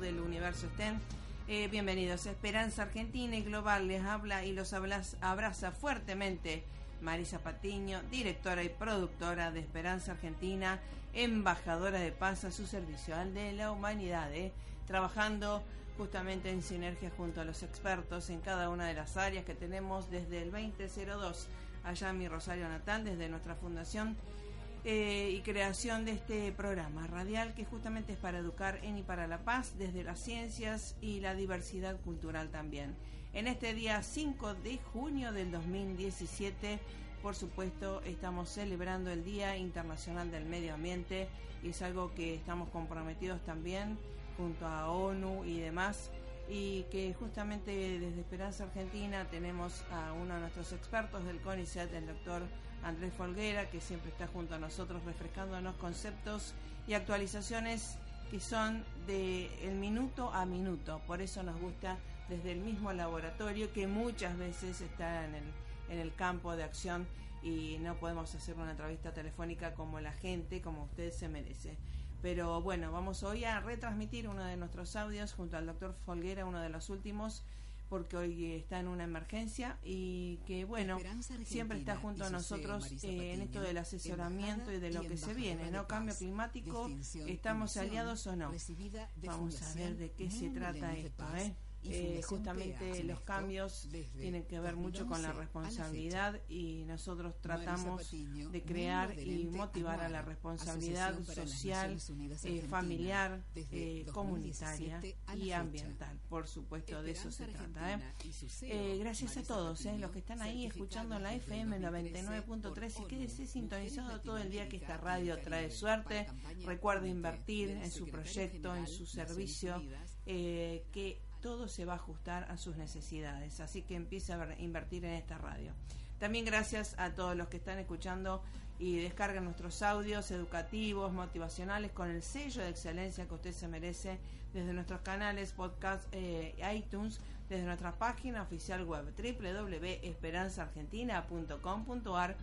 Del universo estén. Eh, bienvenidos a Esperanza Argentina y Global. Les habla y los abraza fuertemente Marisa Patiño, directora y productora de Esperanza Argentina, embajadora de paz a su servicio al de la humanidad, eh, trabajando justamente en sinergia junto a los expertos en cada una de las áreas que tenemos desde el 2002 allá en mi Rosario Natal, desde nuestra fundación eh, y creación de este programa radial que justamente es para educar en y para la paz desde las ciencias y la diversidad cultural también. En este día 5 de junio del 2017, por supuesto, estamos celebrando el Día Internacional del Medio Ambiente y es algo que estamos comprometidos también junto a ONU y demás y que justamente desde Esperanza Argentina tenemos a uno de nuestros expertos del CONICET, el doctor Andrés Folguera, que siempre está junto a nosotros refrescándonos conceptos y actualizaciones que son de el minuto a minuto. Por eso nos gusta desde el mismo laboratorio que muchas veces está en el, en el campo de acción y no podemos hacer una entrevista telefónica como la gente, como usted se merece. Pero bueno, vamos hoy a retransmitir uno de nuestros audios junto al doctor Folguera, uno de los últimos porque hoy está en una emergencia y que bueno, siempre está junto a nosotros eh, en esto del asesoramiento y de lo que se viene, ¿no? Cambio climático, ¿estamos aliados o no? Vamos a ver de qué se trata esto, ¿eh? Eh, justamente los cambios tienen que ver mucho con la responsabilidad y nosotros tratamos de crear y motivar a la responsabilidad social, eh, familiar, eh, comunitaria y ambiental. Por supuesto, de eso se trata. gracias a todos los que están ahí escuchando la FM 99.3 y quédese sintonizado todo el día que esta radio trae suerte. Recuerde invertir en su proyecto, en su servicio, que todo se va a ajustar a sus necesidades. Así que empiece a invertir en esta radio. También gracias a todos los que están escuchando y descargan nuestros audios educativos, motivacionales, con el sello de excelencia que usted se merece desde nuestros canales, podcast, eh, iTunes, desde nuestra página oficial web www.esperanzaargentina.com.ar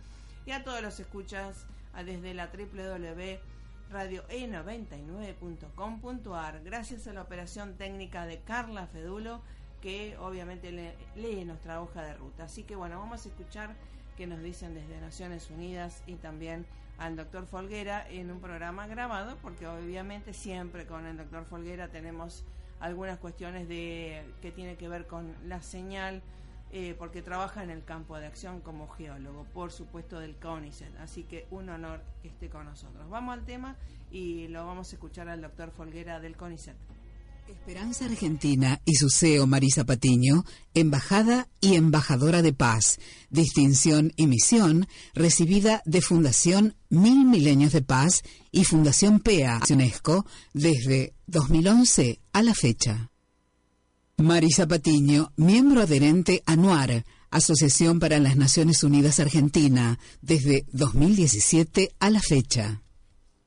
y a todos los escuchas desde la www radioe99.com.ar. Gracias a la operación técnica de Carla Fedulo, que obviamente lee nuestra hoja de ruta. Así que bueno, vamos a escuchar qué nos dicen desde Naciones Unidas y también al doctor Folguera en un programa grabado, porque obviamente siempre con el doctor Folguera tenemos algunas cuestiones de que tiene que ver con la señal eh, porque trabaja en el campo de acción como geólogo, por supuesto del CONICET. Así que un honor que esté con nosotros. Vamos al tema y lo vamos a escuchar al doctor Folguera del CONICET. Esperanza Argentina y su CEO Marisa Patiño, embajada y embajadora de paz, distinción y misión recibida de Fundación Mil Milenios de Paz y Fundación PEA UNESCO desde 2011 a la fecha. Marisa Patiño, miembro adherente a NUAR, Asociación para las Naciones Unidas Argentina, desde 2017 a la fecha.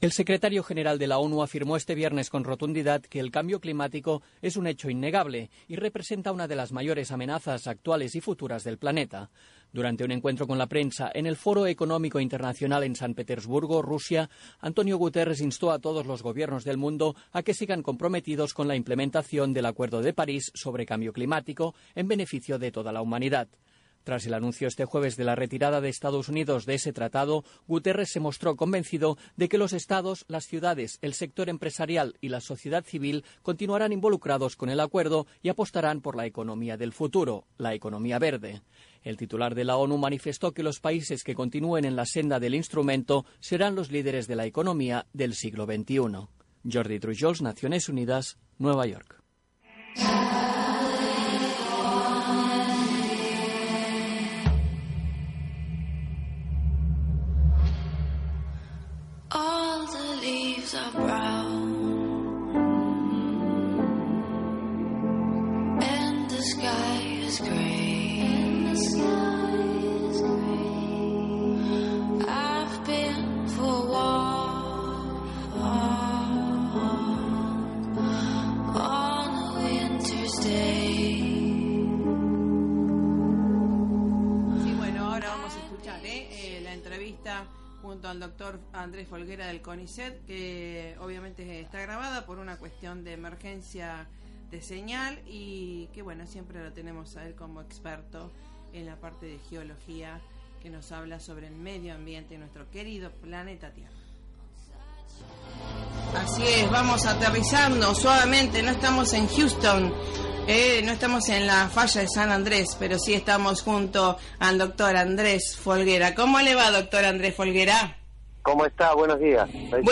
El secretario general de la ONU afirmó este viernes con rotundidad que el cambio climático es un hecho innegable y representa una de las mayores amenazas actuales y futuras del planeta. Durante un encuentro con la prensa en el Foro Económico Internacional en San Petersburgo, Rusia, Antonio Guterres instó a todos los gobiernos del mundo a que sigan comprometidos con la implementación del Acuerdo de París sobre cambio climático en beneficio de toda la humanidad. Tras el anuncio este jueves de la retirada de Estados Unidos de ese tratado, Guterres se mostró convencido de que los estados, las ciudades, el sector empresarial y la sociedad civil continuarán involucrados con el acuerdo y apostarán por la economía del futuro, la economía verde. El titular de la ONU manifestó que los países que continúen en la senda del instrumento serán los líderes de la economía del siglo XXI. Jordi Trujols, Naciones Unidas, Nueva York. Junto al doctor Andrés Folguera del CONICET, que obviamente está grabada por una cuestión de emergencia de señal y que bueno, siempre lo tenemos a él como experto en la parte de geología que nos habla sobre el medio ambiente de nuestro querido planeta Tierra. Así es, vamos aterrizando suavemente, no estamos en Houston, eh, no estamos en la falla de San Andrés, pero sí estamos junto al doctor Andrés Folguera. ¿Cómo le va, doctor Andrés Folguera? ¿Cómo está? Buenos días.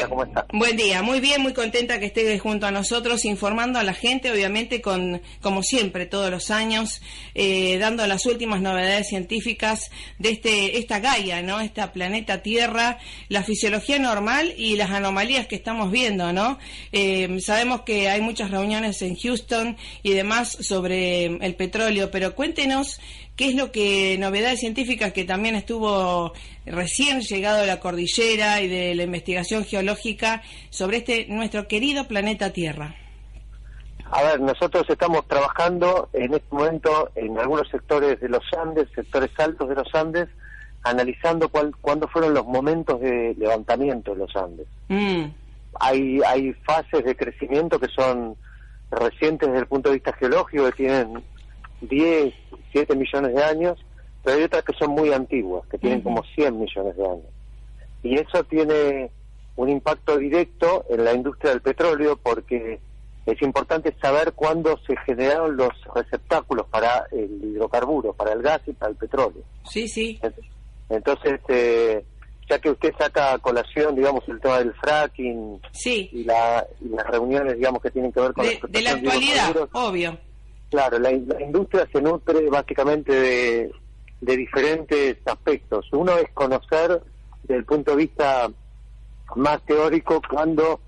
¿Cómo está? Buen día, muy bien, muy contenta que esté junto a nosotros, informando a la gente, obviamente, con como siempre, todos los años, eh, dando las últimas novedades científicas de este esta Gaia, ¿no? Esta planeta Tierra, la fisiología normal y las anomalías que estamos viendo, ¿no? Eh, sabemos que hay muchas reuniones en Houston y demás sobre el petróleo, pero cuéntenos qué es lo que, novedades científicas que también estuvo recién llegado a la cordillera y de la investigación geológica sobre este nuestro querido planeta Tierra. A ver, nosotros estamos trabajando en este momento en algunos sectores de los Andes, sectores altos de los Andes, analizando cuál, cuándo fueron los momentos de levantamiento de los Andes. Mm. Hay, hay fases de crecimiento que son recientes desde el punto de vista geológico, que tienen 10, 7 millones de años, pero hay otras que son muy antiguas, que tienen como 100 millones de años. Y eso tiene un impacto directo en la industria del petróleo porque es importante saber cuándo se generaron los receptáculos para el hidrocarburo, para el gas y para el petróleo. Sí, sí. Entonces, eh, ya que usted saca a colación, digamos, el tema del fracking sí. y, la, las reuniones, digamos, que tienen que ver con de, la, de la actualidad, obvio. Claro, la, industria se nutre básicamente de, diferentes aspectos. Uno es conocer desde el punto de vista más teórico cuando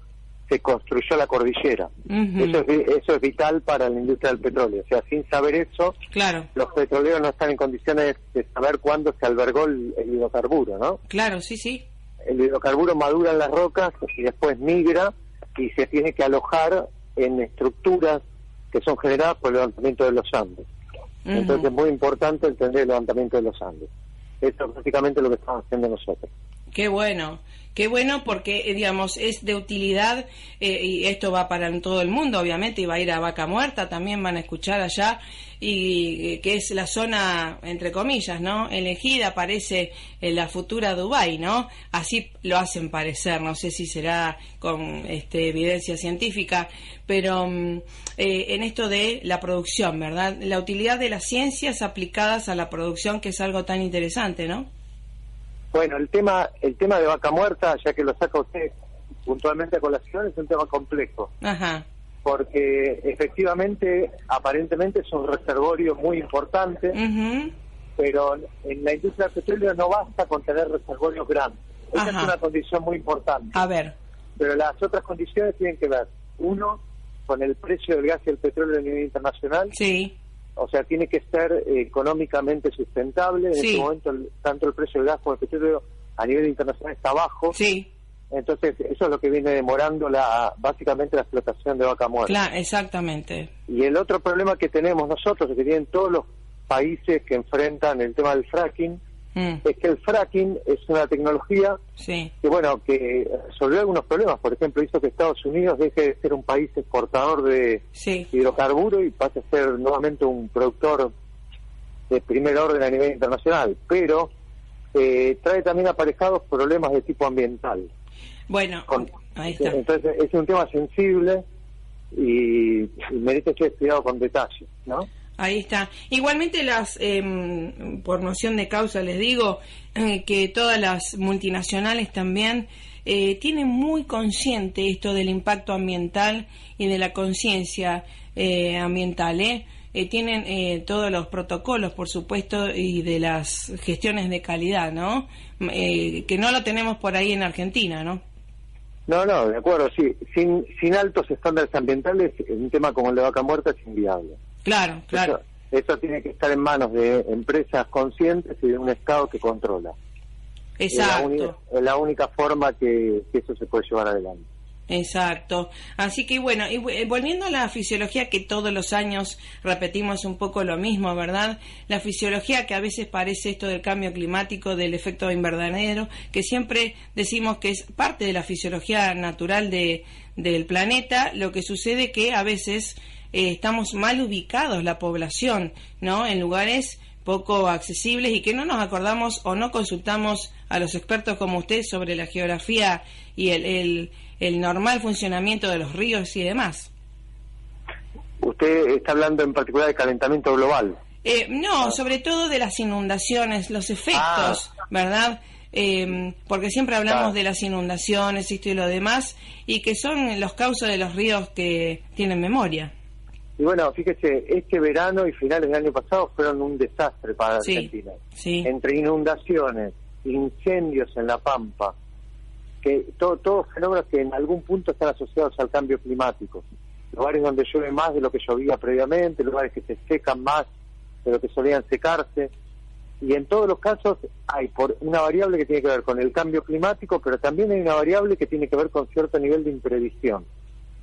se construyó la cordillera. eso, es, eso es vital para la industria del petróleo. O sea, sin saber eso, claro. los petroleros no están en condiciones de saber cuándo se albergó el, hidrocarburo, ¿no? Claro, sí, sí. El hidrocarburo madura en las rocas y después migra y se tiene que alojar en estructuras que son generadas por el levantamiento de los Andes. Entonces es muy importante entender el levantamiento de los Andes. Eso es básicamente lo que estamos haciendo nosotros. Qué bueno. Qué bueno porque, eh, digamos, es de utilidad eh, y esto va para todo el mundo, obviamente, y va a ir a Vaca Muerta, también van a escuchar allá, y eh, que es la zona, entre comillas, ¿no? Elegida, parece la futura Dubai, ¿no? Así lo hacen parecer, no sé si será con este, evidencia científica, pero mm, en esto de la producción, ¿verdad? La utilidad de las ciencias aplicadas a la producción, que es algo tan interesante, ¿no? Bueno, el tema, el tema de vaca muerta, ya que lo saca usted puntualmente a colación, es un tema complejo. Ajá. Porque efectivamente, aparentemente es un reservorio muy importante, pero en la industria del petróleo no basta con tener reservorios grandes. Esa es una condición muy importante. A ver. Pero las otras condiciones tienen que ver, uno, con el precio del gas y el petróleo a nivel internacional. Sí o sea, tiene que ser eh, económicamente sustentable. En este momento, tanto el precio del gas como el petróleo a nivel internacional está bajo. Sí. Entonces, eso es lo que viene demorando la básicamente la explotación de vaca muerta. Claro, exactamente. Y el otro problema que tenemos nosotros, que tienen todos los países que enfrentan el tema del fracking, mm. es que el fracking es una tecnología que, bueno, que resolvió algunos problemas. Por ejemplo, hizo que Estados Unidos deje de ser un país exportador de hidrocarburos y pase a ser nuevamente un productor de primer orden a nivel internacional. Pero eh, trae también aparejados problemas de tipo ambiental. Bueno, ahí está. Entonces es un tema sensible y, merece ser estudiado con detalle, ¿no? Ahí está. Igualmente las, em, por noción de causa les digo eh, que todas las multinacionales también eh, tienen muy consciente esto del impacto ambiental y de la conciencia eh, ambiental, ¿eh? tienen todos los protocolos, por supuesto, y de las gestiones de calidad, ¿no? que no lo tenemos por ahí en Argentina, ¿no? No, no, de acuerdo, sí. Sin, sin altos estándares ambientales, un tema como el de vaca muerta es inviable. Claro, claro. Eso, tiene que estar en manos de empresas conscientes y de un Estado que controla. Exacto. Es la, única forma que eso se puede llevar adelante. Exacto. Así que bueno, y eh, volviendo a la fisiología que todos los años repetimos un poco lo mismo, ¿verdad? La fisiología que a veces parece esto del cambio climático, del efecto invernadero, que siempre decimos que es parte de la fisiología natural de, del planeta, lo que sucede que a veces eh, estamos mal ubicados la población, ¿no? En lugares poco accesibles y que no nos acordamos o no consultamos a los expertos como usted sobre la geografía y el el normal funcionamiento de los ríos y demás. Usted está hablando en particular de calentamiento global. Eh, no, sobre todo de las inundaciones, los efectos, ah. ¿verdad? Eh, porque siempre hablamos de las inundaciones, esto y lo demás, y que son los causos de los ríos que tienen memoria. Y bueno, fíjese, este verano y finales del año pasado fueron un desastre para Argentina. Sí. Entre inundaciones, incendios en la Pampa, que todos fenómenos que en algún punto están asociados al cambio climático. Lugares donde llueve más de lo que llovía previamente, lugares que se secan más de lo que solían secarse. Y en todos los casos hay por una variable que tiene que ver con el cambio climático, pero también hay una variable que tiene que ver con cierto nivel de imprevisión.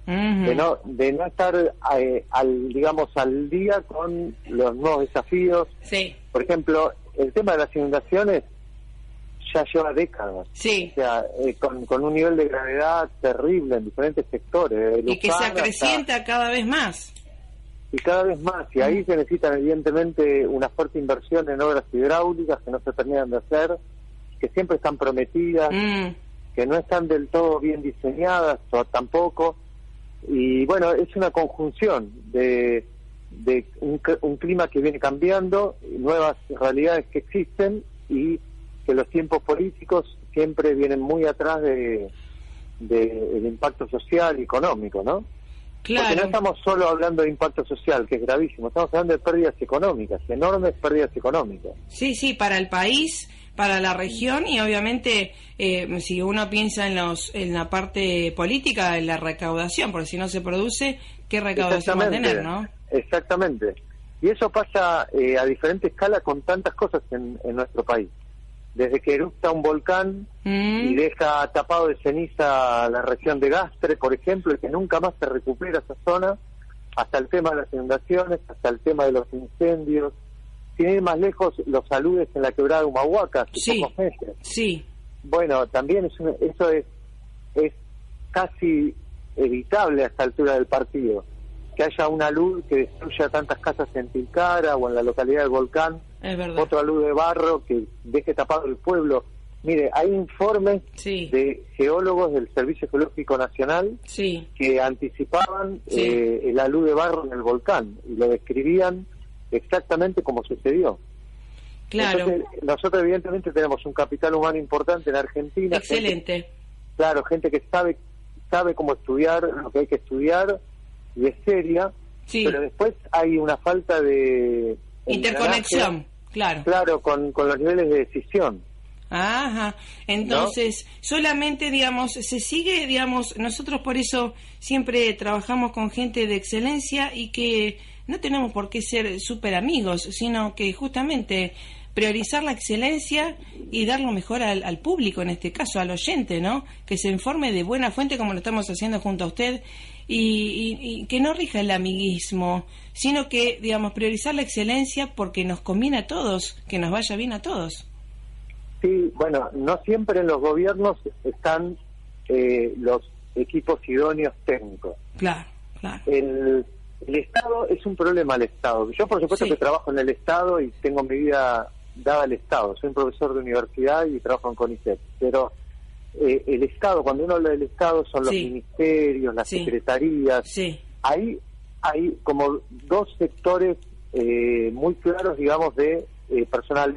De, no, de no estar eh, al digamos al día con los nuevos desafíos. Sí. Por ejemplo, el tema de las inundaciones ya lleva décadas. Sí. O sea, eh, con, un nivel de gravedad terrible en diferentes sectores. y que se acrecienta cada vez más. Y cada vez más. Y ahí se necesitan, evidentemente, una fuerte inversión en obras hidráulicas que no se terminan de hacer, que siempre están prometidas, mm. que no están del todo bien diseñadas o tampoco. Y bueno, es una conjunción de, de un, un clima que viene cambiando, nuevas realidades que existen y que los tiempos políticos siempre vienen muy atrás de, del impacto social y económico, ¿no? Claro. Porque no estamos solo hablando de impacto social, que es gravísimo, estamos hablando de pérdidas económicas, enormes pérdidas económicas. Sí, sí, para el país, para la región y obviamente eh, si uno piensa en, los, en la parte política, en la recaudación, porque si no se produce, ¿qué recaudación va a tener, no? Exactamente. Y eso pasa eh, a diferente escala con tantas cosas en nuestro país desde que erupta un volcán y mm. deja tapado de ceniza la región de Gastre, por ejemplo, y que nunca más se recupera esa zona, hasta el tema de las inundaciones, hasta el tema de los incendios, sin ir más lejos, los saludes en la quebrada de Humahuaca hace sí, pocos meses. Sí. Bueno, también es eso es, es casi evitable a esta altura del partido, que haya una luz que destruya tantas casas en Tilcara o en la localidad del volcán, otra luz de barro que deje tapado el pueblo. Mire, hay informes de geólogos del Servicio Geológico Nacional que anticipaban eh, la luz de barro en el volcán y lo describían exactamente como sucedió. Claro. nosotros evidentemente tenemos un capital humano importante en Argentina. Excelente. claro, gente que sabe sabe cómo estudiar lo que hay que estudiar y es seria, pero después hay una falta de interconexión. Claro. Claro, con, con los niveles de decisión. Ajá. Entonces, solamente, digamos, se sigue, digamos, nosotros por eso siempre trabajamos con gente de excelencia y que no tenemos por qué ser súper amigos, sino que justamente priorizar la excelencia y dar lo mejor al, público, en este caso, al oyente, ¿no? Que se informe de buena fuente como lo estamos haciendo junto a usted y, que no rija el amiguismo, sino que, digamos, priorizar la excelencia porque nos conviene a todos, que nos vaya bien a todos. Sí, bueno, no siempre en los gobiernos están eh, los equipos idóneos técnicos. Claro, claro. El, Estado es un problema al Estado. Yo, por supuesto, que trabajo en el Estado y tengo mi vida dada al Estado. Soy un profesor de universidad y trabajo en CONICET. Pero eh, el Estado, cuando uno habla del Estado, son los ministerios, las secretarías. Ahí hay como dos sectores eh, muy claros, digamos, de eh, personal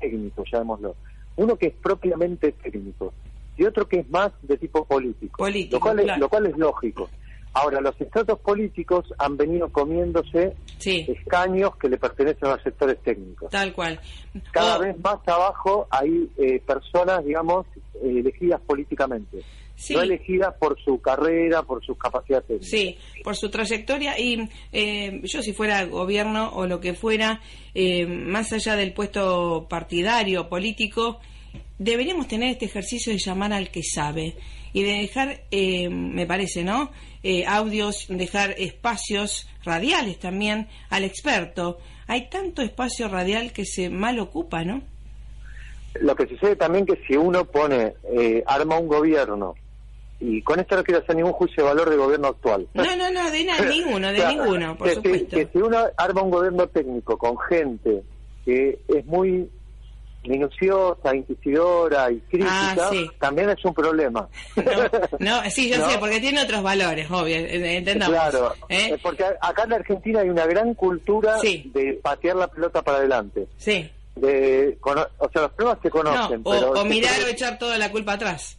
técnico, llamémoslo. Uno que es propiamente técnico y otro que es más de tipo político, lo, cual es, lo cual es lógico. Ahora, los estratos políticos han venido comiéndose escaños que le pertenecen a los sectores técnicos. Tal cual. Cada vez más abajo hay eh, personas, digamos, elegidas políticamente. No elegidas por su carrera, por sus capacidades Sí, por su trayectoria. Y eh, yo, si fuera gobierno o lo que fuera, eh, más allá del puesto partidario, político, deberíamos tener este ejercicio de llamar al que sabe y de dejar, eh, me parece, ¿no? Eh, audios, dejar espacios radiales también al experto. Hay tanto espacio radial que se mal ocupa, ¿no? Lo que sucede también que si uno pone, eh, arma un gobierno, y con esto no quiero hacer ningún juicio de valor del gobierno actual. No, no, no, de ninguno, de ninguno, por supuesto. que si uno arma un gobierno técnico con gente que es muy minuciosa, inquisidora y crítica, ah, también es un problema. No, sí, yo sé, porque tiene otros valores, obvio, eh, entendamos. Claro, ¿eh? Eh, porque acá en Argentina hay una gran cultura de patear la pelota para adelante. Sí. De, o sea, los problemas se conocen. o, mirar o echar toda la culpa atrás.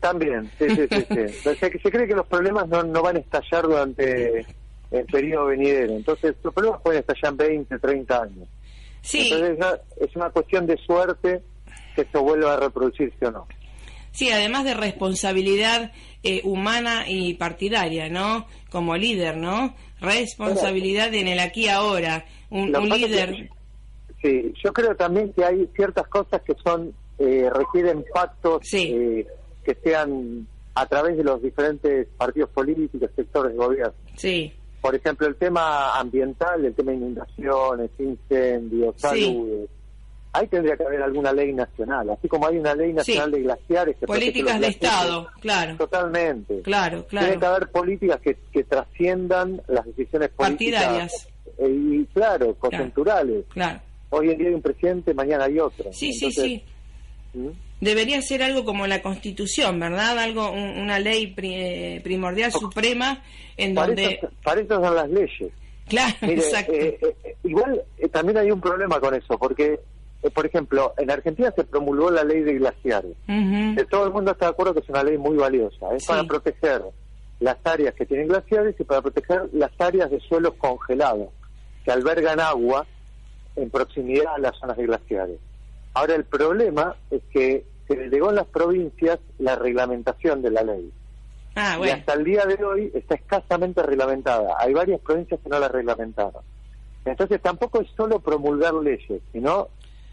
También, sí, sí, sí. sí. o sea, que se cree que los problemas no, no van a estallar durante el periodo venidero. Entonces, los problemas pueden estallar en 20, 30 años. Entonces es una cuestión de suerte que eso vuelva a reproducirse o no. Sí, además de responsabilidad eh, humana y partidaria, ¿no? Como líder, ¿no? Responsabilidad en el aquí ahora, un, líder. sí, yo creo también que hay ciertas cosas que son eh, requieren pactos eh, que sean a través de los diferentes partidos políticos, sectores de gobierno. Sí por ejemplo, el tema ambiental, el tema de inundaciones, incendios, salud. Ahí tendría que haber alguna ley nacional, así como hay una ley nacional de glaciares. Que políticas de Estado, claro. Totalmente. Claro, claro. Tiene que haber políticas que, que trasciendan las decisiones políticas. Partidarias. Eh, y, claro, coyunturales. Claro. Hoy en día hay un presidente, mañana hay otro. Sí, sí, sí. ¿Mm? Debería ser algo como la Constitución, ¿verdad? Algo, una ley eh, primordial suprema en donde... para eso son las leyes. Claro, exacto. Eh, eh, igual también hay un problema con eso, porque, por ejemplo, en Argentina se promulgó la ley de glaciares. todo el mundo está de acuerdo que es una ley muy valiosa. Es para proteger las áreas que tienen glaciares y para proteger las áreas de suelos congelados, que albergan agua en proximidad a las zonas de glaciares. Ahora el problema es que se delegó en las provincias la reglamentación de la ley. Ah, y hasta el día de hoy está escasamente reglamentada. Hay varias provincias que no la reglamentaron. Entonces tampoco es solo promulgar leyes, sino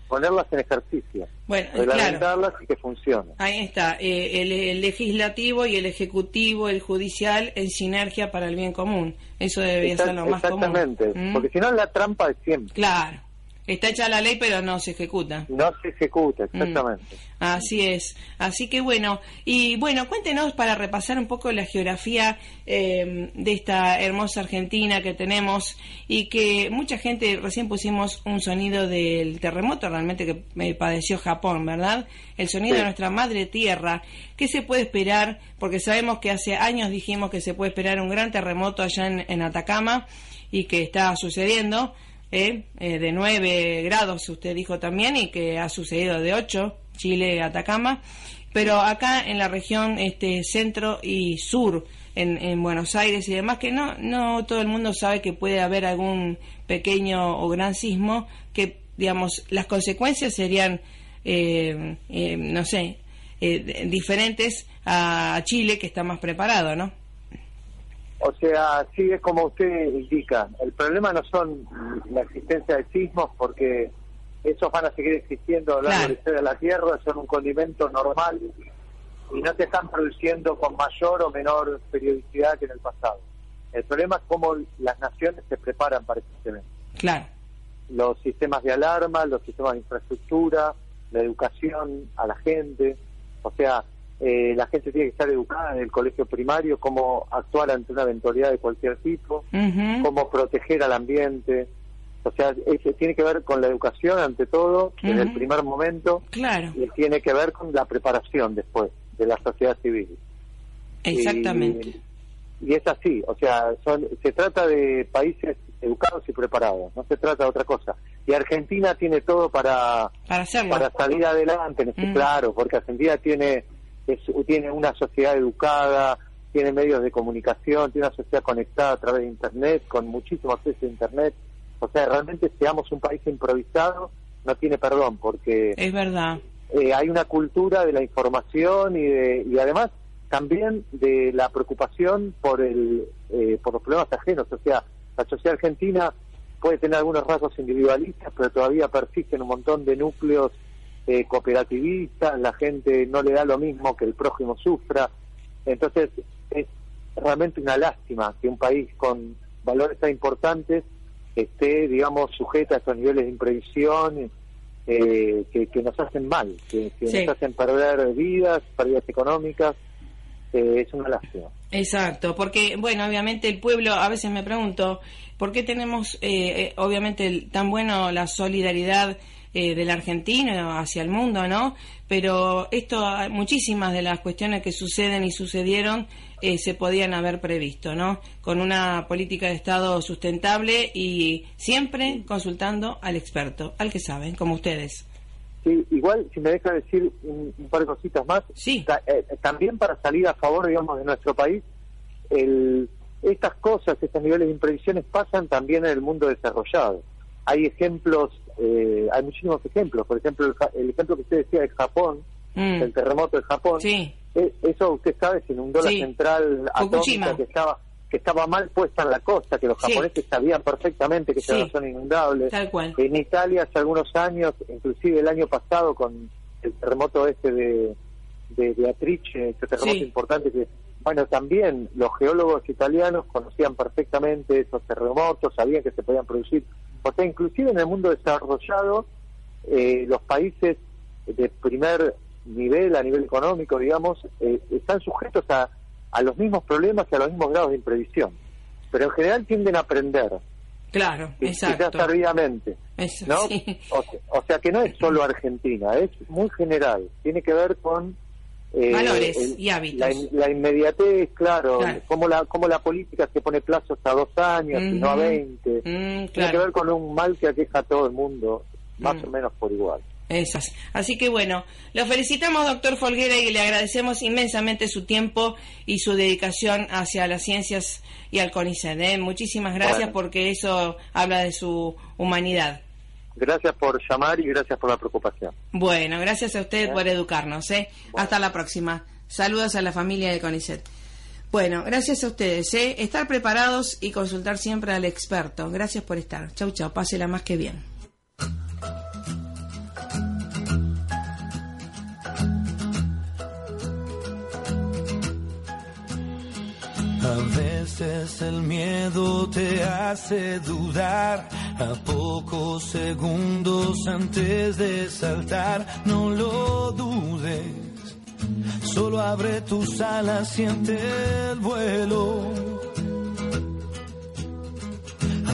ponerlas en ejercicio. Bueno, reglamentarlas y que funcionen. Ahí está, eh, el, legislativo y el ejecutivo, el judicial, en sinergia para el bien común. Eso debería ser lo más común. Exactamente, ¿Mm? porque si no la trampa es siempre. Claro. Está hecha la ley, pero no se ejecuta. No se ejecuta, mm. exactamente. Así es. Así que bueno, y bueno, cuéntenos para repasar un poco la geografía eh, de esta hermosa Argentina que tenemos y que mucha gente, recién pusimos un sonido del terremoto realmente que me padeció Japón, ¿verdad? El sonido de nuestra madre tierra. ¿Qué se puede esperar? Porque sabemos que hace años dijimos que se puede esperar un gran terremoto allá en Atacama y que está sucediendo ¿eh? Eh, de 9 grados, usted dijo también, y que ha sucedido de 8, Chile, Atacama, pero acá en la región este, centro y sur, en, en, Buenos Aires y demás, que no, no todo el mundo sabe que puede haber algún pequeño o gran sismo, que, digamos, las consecuencias serían, eh, no sé, diferentes a Chile, que está más preparado, ¿no? O sea, sí es como usted indica. El problema no son la existencia de sismos, porque esos van a seguir existiendo a lo largo de la Tierra, son un condimento normal y no se están produciendo con mayor o menor periodicidad que en el pasado. El problema es cómo las naciones se preparan para este evento. Claro. Los sistemas de alarma, los sistemas de infraestructura, la educación a la gente, o sea, eh, la gente tiene que estar educada en el colegio primario, cómo actuar ante una eventualidad de cualquier tipo, cómo proteger al ambiente. O sea, eso tiene que ver con la educación ante todo, en el primer momento, claro. y tiene que ver con la preparación después de la sociedad civil. Exactamente. Y, es así, o sea, son, se trata de países educados y preparados, no se trata de otra cosa. Y Argentina tiene todo para, para, para salir adelante, claro, porque Argentina tiene tiene una sociedad educada, tiene medios de comunicación, tiene una sociedad conectada a través de Internet, con muchísimo acceso a Internet. O sea, realmente seamos un país improvisado, no tiene perdón, porque... Es verdad. Eh, hay una cultura de la información y, de, y además también de la preocupación por, el, eh, por los problemas ajenos. O sea, la sociedad argentina puede tener algunos rasgos individualistas, pero todavía persisten un montón de núcleos eh, cooperativista, la gente no le da lo mismo que el prójimo sufra. Entonces es realmente una lástima que un país con valores tan importantes esté, digamos, sujeto a estos niveles de imprevisión eh, que, nos hacen mal, que, nos hacen perder vidas, pérdidas económicas. Eh, es una lástima. Exacto, porque, bueno, obviamente el pueblo, a veces me pregunto, ¿por qué tenemos, eh, obviamente, tan bueno la solidaridad eh, del argentino hacia el mundo, ¿no? Pero esto, muchísimas de las cuestiones que suceden y sucedieron eh, se podían haber previsto, ¿no? Con una política de Estado sustentable y siempre consultando al experto, al que saben, como ustedes. Sí, igual, si me deja decir un, par de cositas más, sí. Eh, también para salir a favor, digamos, de nuestro país, el, estas cosas, estos niveles de imprevisiones pasan también en el mundo desarrollado. Hay ejemplos eh, hay muchísimos ejemplos. Por ejemplo, el, ejemplo que usted decía de Japón, mm. el terremoto de Japón. Sí. Eh, eso usted sabe, se inundó la central atómica que estaba que estaba mal puesta en la costa, que los japoneses sabían perfectamente que esa era una zona inundable. En Italia hace algunos años, inclusive el año pasado con el terremoto este de, de Beatrice, ese terremoto importante que bueno, también los geólogos italianos conocían perfectamente esos terremotos, sabían que se podían producir o sea, inclusive en el mundo desarrollado, eh, los países de primer nivel, a nivel económico, digamos, eh, están sujetos a, a los mismos problemas y a los mismos grados de imprevisión. Pero en general tienden a aprender. Claro, exacto. Quizás tardíamente. ¿no? o sea que no es solo Argentina, es muy general. Tiene que ver con eh, Valores y hábitos. La, inmediatez, claro, Como, la, como la política se pone plazos a dos años y no a veinte. Mm, Tiene que ver con un mal que aqueja a todo el mundo, más mm. o menos por igual. Esas. Así que bueno, lo felicitamos, doctor Folguera, y le agradecemos inmensamente su tiempo y su dedicación hacia las ciencias y al CONICET. ¿eh? Muchísimas gracias porque eso habla de su humanidad. Gracias por llamar y gracias por la preocupación. Bueno, gracias a usted por educarnos. ¿eh? Hasta la próxima. Saludos a la familia de CONICET. Bueno, gracias a ustedes. ¿eh? Estar preparados y consultar siempre al experto. Gracias por estar. Chau, chau. Pásela más que bien. Veces el miedo te hace dudar a pocos segundos antes de saltar, no lo dudes. Solo abre tus alas, siente el vuelo